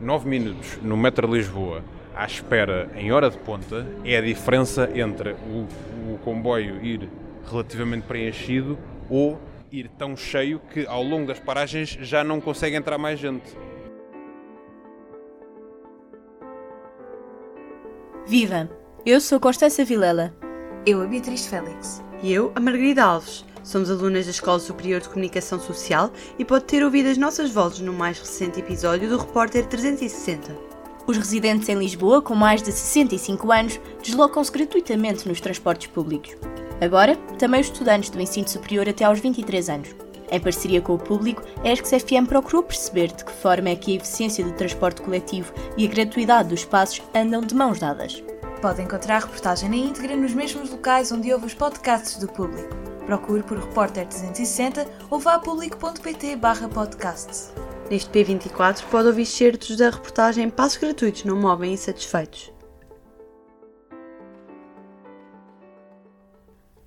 9 minutos no metro Lisboa à espera em hora de ponta é a diferença entre o, o comboio ir relativamente preenchido ou ir tão cheio que ao longo das paragens já não consegue entrar mais gente. Viva! Eu sou Constança Vilela. Eu, a Beatriz Félix. E eu, a Margarida Alves. Somos alunas da Escola Superior de Comunicação Social e pode ter ouvido as nossas vozes no mais recente episódio do Repórter 360. Os residentes em Lisboa com mais de 65 anos deslocam-se gratuitamente nos transportes públicos. Agora, também os estudantes do ensino superior até aos 23 anos. Em parceria com o público, a ESC-FM procurou perceber de que forma é que a eficiência do transporte coletivo e a gratuidade dos espaços andam de mãos dadas. Pode encontrar a reportagem na íntegra nos mesmos locais onde ouve os podcasts do público. Procure por Repórter 360 ou vá a público.pt podcasts. Neste P24 pode ouvir certos da reportagem Passos Gratuitos não movem insatisfeitos.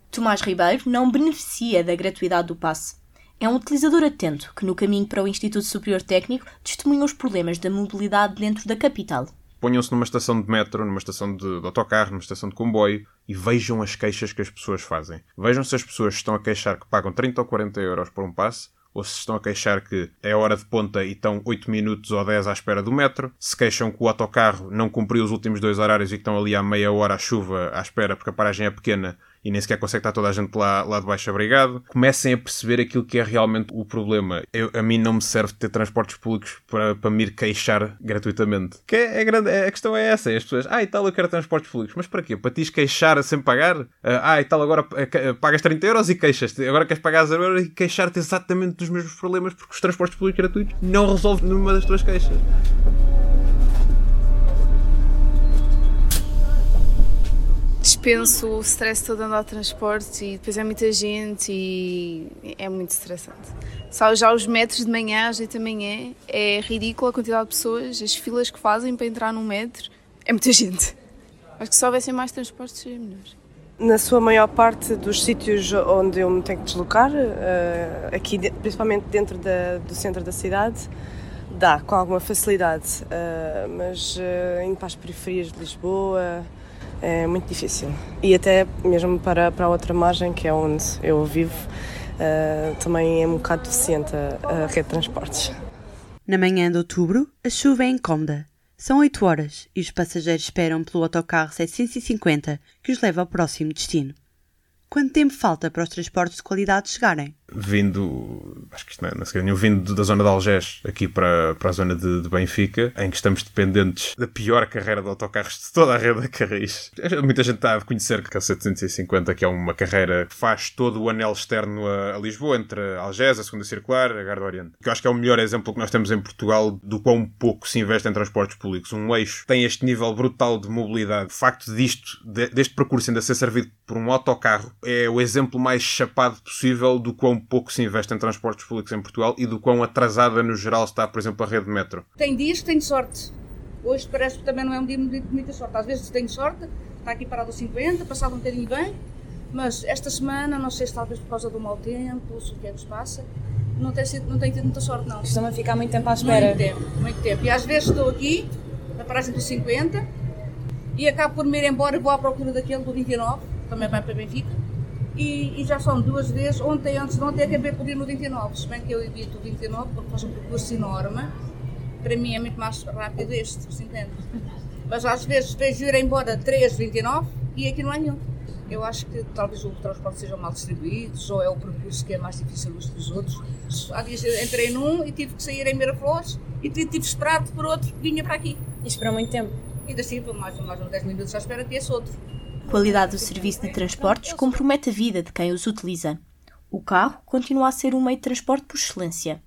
Tomás Ribeiro não beneficia da gratuidade do passe. É um utilizador atento que, no caminho para o Instituto Superior Técnico, testemunha os problemas da mobilidade dentro da capital. Ponham-se numa estação de metro, numa estação de, de, autocarro, numa estação de comboio e vejam as queixas que as pessoas fazem. Vejam se as pessoas estão a queixar que pagam 30 ou 40 euros por um passe ou se estão a queixar que é hora de ponta e estão 8 minutos ou 10 à espera do metro, se queixam que o autocarro não cumpriu os últimos dois horários e que estão ali há meia hora à chuva à espera porque a paragem é pequena e nem sequer consegue estar toda a gente lá, lá de baixo abrigado, comecem a perceber aquilo que é realmente o problema. Eu, a mim não me serve ter transportes públicos para, para me ir queixar gratuitamente. Que é, é grande, é, a questão é essa, é as pessoas, ah e tal, eu quero transportes públicos, mas para quê? Para te queixar sem pagar? Uh, ah e tal, agora uh, pagas 30 euros e queixas-te, agora queres pagar 0 euros e queixar-te exatamente dos mesmos problemas porque os transportes públicos gratuitos não resolvem nenhuma das tuas queixas. Dispenso o stress todo andar de transporte e depois é muita gente e é muito estressante. Só já os metros de manhã, 8 da manhã, é ridículo a quantidade de pessoas, as filas que fazem para entrar num metro, é muita gente. Acho que se houvessem mais transportes seria melhor. Na sua maior parte dos sítios onde eu me tenho que deslocar, eh, aqui principalmente dentro da, do centro da cidade, dá com alguma facilidade, eh, mas eh, indo para as periferias de Lisboa, é muito difícil. E até mesmo para, para a outra margem, que é onde eu vivo, uh, também é um bocado deficiente a, a rede de transportes. Na manhã de outubro, a chuva é incómoda. São 8 horas e os passageiros esperam pelo autocarro 750 que os leva ao próximo destino. Quanto tempo falta para os transportes de qualidade chegarem? Vindo, acho que isto não é, não sei, nenhum, vindo da zona de Algés aqui para, para a zona de, de, Benfica, em que estamos dependentes da pior carreira de autocarros de toda a rede da Carris. Muita gente está a conhecer que a 750, que é uma carreira que faz todo o anel externo a, a Lisboa, entre Algés, a Segunda Circular, a Garda Oriente. Que eu acho que é o melhor exemplo que nós temos em Portugal do quão pouco se investe em transportes públicos. Um eixo tem este nível brutal de mobilidade. O facto disto, de, deste percurso ainda ser servido por um autocarro, é o exemplo mais chapado possível do quão pouco se investe em transportes públicos em Portugal e do quão atrasada no geral está, por exemplo, a rede metro. Tem dias que tenho sorte. Hoje parece que também não é um dia de muita sorte. Às vezes tenho sorte, está aqui parado a 50, passado um bocadinho bem, mas esta semana, não sei se talvez por causa do mau tempo, se o que é que se passa, não tem, sido, não tem tido muita sorte, não. Costuma ficar muito tempo à espera. Muito tempo, muito tempo. E às vezes estou aqui, na paragem dos 50, e acabo por me ir embora e vou à procura daquele do 29, também vai para Benfica e, e, já são duas vezes, ontem antes de ontem acabei por ir no 29, se bem que eu evito o 29 porque faz um percurso enorme, para mim é muito mais rápido este, se entende? Mas às vezes vejo ir embora 3, 29 e aqui não há nenhum. Eu acho que talvez o transporte seja mal distribuído, ou é o percurso que é mais difícil dos que os outros. Há dias entrei num e tive que sair em Miraflores e tive que esperar por outro que vinha para aqui. E esperou muito tempo? E ainda assim, mais, mais uns 10 minutos à espera que esse outro. A qualidade do serviço de transportes compromete a vida de quem os utiliza. O carro continua a ser um meio de transporte por excelência.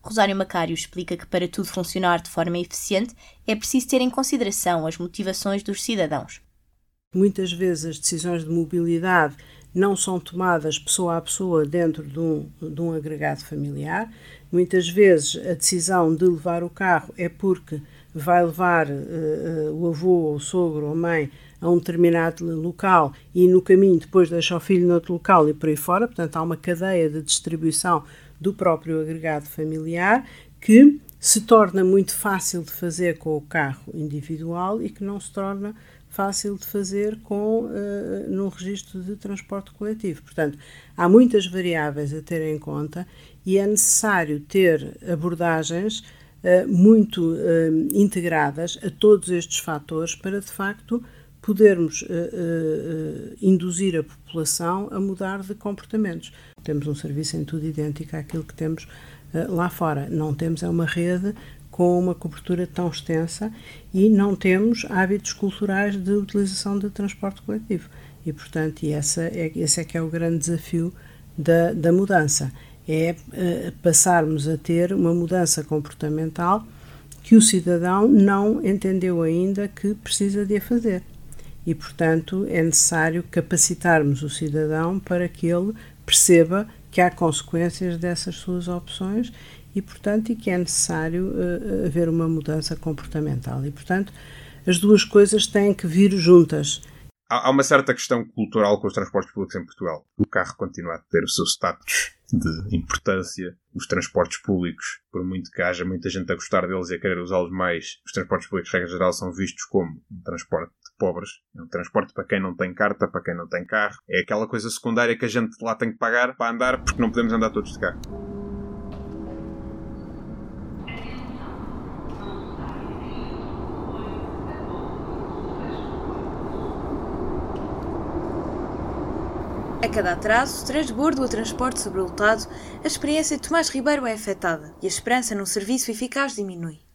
Rosário Macário explica que para tudo funcionar de forma eficiente é preciso ter em consideração as motivações dos cidadãos. Muitas vezes as decisões de mobilidade não são tomadas pessoa a pessoa dentro de um, de um agregado familiar. Muitas vezes a decisão de levar o carro é porque vai levar uh, uh, o avô, ou o sogro ou mãe a um determinado local e no caminho depois deixa o filho noutro local e por aí fora, portanto há uma cadeia de distribuição do próprio agregado familiar que se torna muito fácil de fazer com o carro individual e que não se torna fácil de fazer com uh, no registro de transporte coletivo. Portanto, há muitas variáveis a ter em conta e é necessário ter abordagens uh, muito uh, integradas a todos estes fatores para, de facto, podermos induzir a população a mudar de comportamentos. Temos um serviço em tudo idêntico àquilo que temos lá fora. Não temos é uma rede com uma cobertura tão extensa e não temos hábitos culturais de utilização de transporte coletivo. E, portanto, e essa é, esse é que é o grande desafio da, da mudança, é uh, passarmos a ter uma mudança comportamental que o cidadão não entendeu ainda que precisa de a fazer. E, portanto, é necessário capacitarmos o cidadão para que ele perceba que há consequências dessas suas opções e, portanto, e que é necessário uh, haver uma mudança comportamental. E, portanto, as duas coisas têm que vir juntas. Há uma certa questão cultural com os transportes públicos em Portugal. O carro continua a ter o seu status de importância. Os transportes públicos, por muito que haja muita gente a gostar deles e a querer usá-los mais, os transportes públicos, regra geral, são vistos como um transporte pobres. É um transporte para quem não tem carta, para quem não tem carro. É aquela coisa secundária que a gente lá tem que pagar para andar porque não podemos andar todos de carro. A cada atraso, transbordo ou transporte sobrelotado, a experiência de Tomás Ribeiro é afetada e a esperança num serviço eficaz diminui.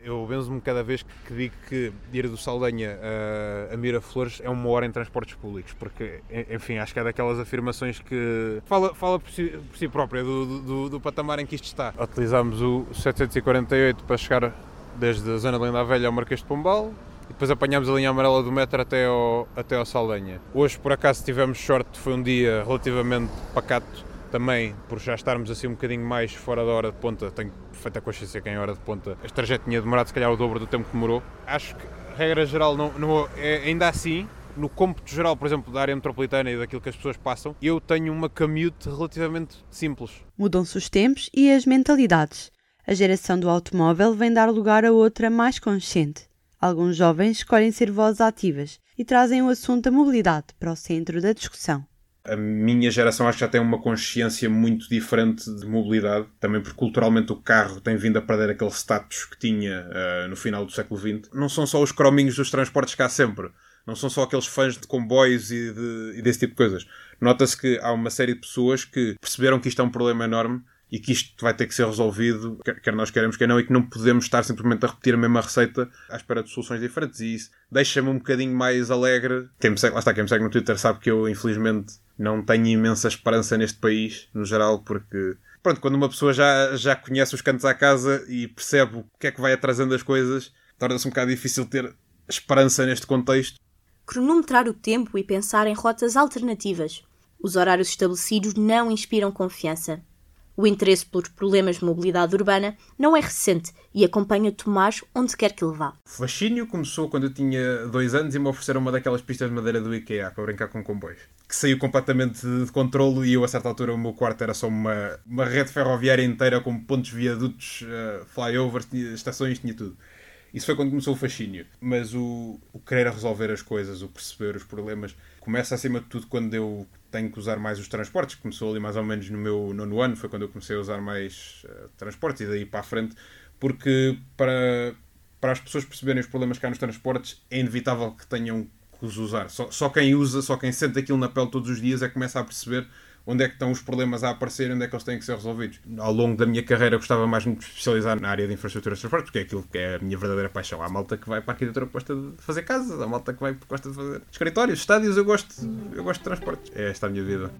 Eu benzo-me cada vez que digo que ir do Saldanha a, a Miraflores é uma hora em transportes públicos, porque, enfim, acho que é daquelas afirmações que fala, fala por, si, por si própria do, do, do, patamar em que isto está. Utilizámos o 748 para chegar desde a zona de Linda Velha ao Marquês de Pombal, e depois apanhámos a linha amarela do metro até ao, até ao Saldanha. Hoje, por acaso, tivemos sorte, foi um dia relativamente pacato também, por já estarmos assim um bocadinho mais fora da hora de ponta. Tenho perfeita consciência que em hora de ponta este trajeto tinha demorado se calhar o dobro do tempo que demorou. Acho que, regra geral, não, não, é, ainda assim, no cômputo geral, por exemplo, da área metropolitana e daquilo que as pessoas passam, eu tenho uma commute relativamente simples. Mudam-se os tempos e as mentalidades. A geração do automóvel vem dar lugar a outra mais consciente. Alguns jovens escolhem ser vozes ativas e trazem o assunto da mobilidade para o centro da discussão. A minha geração acho que já tem uma consciência muito diferente de mobilidade, também porque culturalmente o carro tem vindo a perder aquele status que tinha uh, no final do século XX. Não são só os crominhos dos transportes cá sempre, não são só aqueles fãs de comboios e, de, e desse tipo de coisas. Nota-se que há uma série de pessoas que perceberam que isto é um problema enorme e que isto vai ter que ser resolvido, quer nós queremos, quer não, e que não podemos estar simplesmente a repetir a mesma receita à espera de soluções diferentes. E isso deixa-me um bocadinho mais alegre. Quem me segue, lá está, quem me segue no Twitter sabe que eu, infelizmente, não tenho imensa esperança neste país, no geral, porque. Pronto, quando uma pessoa já, já conhece os cantos à casa e percebe o que é que vai atrasando as coisas, torna-se um bocado difícil ter esperança neste contexto. Cronometrar o tempo e pensar em rotas alternativas. Os horários estabelecidos não inspiram confiança. O interesse pelos problemas de mobilidade urbana não é recente e acompanha Tomás onde quer que ele vá. O fascínio começou quando eu tinha dois anos e me ofereceram uma daquelas pistas de madeira do IKEA para brincar com comboios. Que saiu completamente de controlo e eu, a certa altura, o meu quarto era só uma, uma rede ferroviária inteira com pontos, viadutos, uh, flyovers, estações, tinha tudo. Isso foi quando começou o fascínio. Mas o, o querer resolver as coisas, o perceber os problemas, começa acima de tudo quando eu tenho que usar mais os transportes. Começou ali mais ou menos no meu nono ano, foi quando eu comecei a usar mais uh, transportes e daí para a frente, porque para, para as pessoas perceberem os problemas que há nos transportes é inevitável que tenham que os usar. Só, só quem usa, só quem sente aquilo na pele todos os dias é que começa a perceber onde é que estão os problemas a aparecer, onde é que eles têm que ser resolvidos. Ao longo da minha carreira gostava mais de me especializar na área de infraestrutura de transporte, porque é aquilo que é a minha verdadeira paixão. Há malta que vai para a arquitetura gosta de fazer casas, há malta que vai gosta de fazer escritórios, estádios, eu gosto, eu gosto de transportes. É esta a minha vida.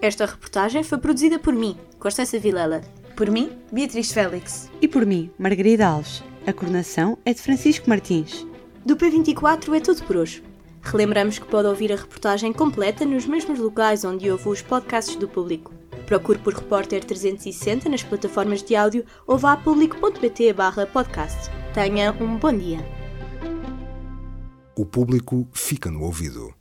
Esta reportagem foi produzida por mim, Constança Vilela. Por mim, Beatriz Félix. E por mim, Margarida Alves. A coordenação é de Francisco Martins. Do P24 é tudo por hoje. Relembramos que pode ouvir a reportagem completa nos mesmos locais onde ouve os podcasts do público. Procure por Repórter 360 nas plataformas de áudio ou vá a público.pt podcast. Tenha um bom dia. O público fica no ouvido.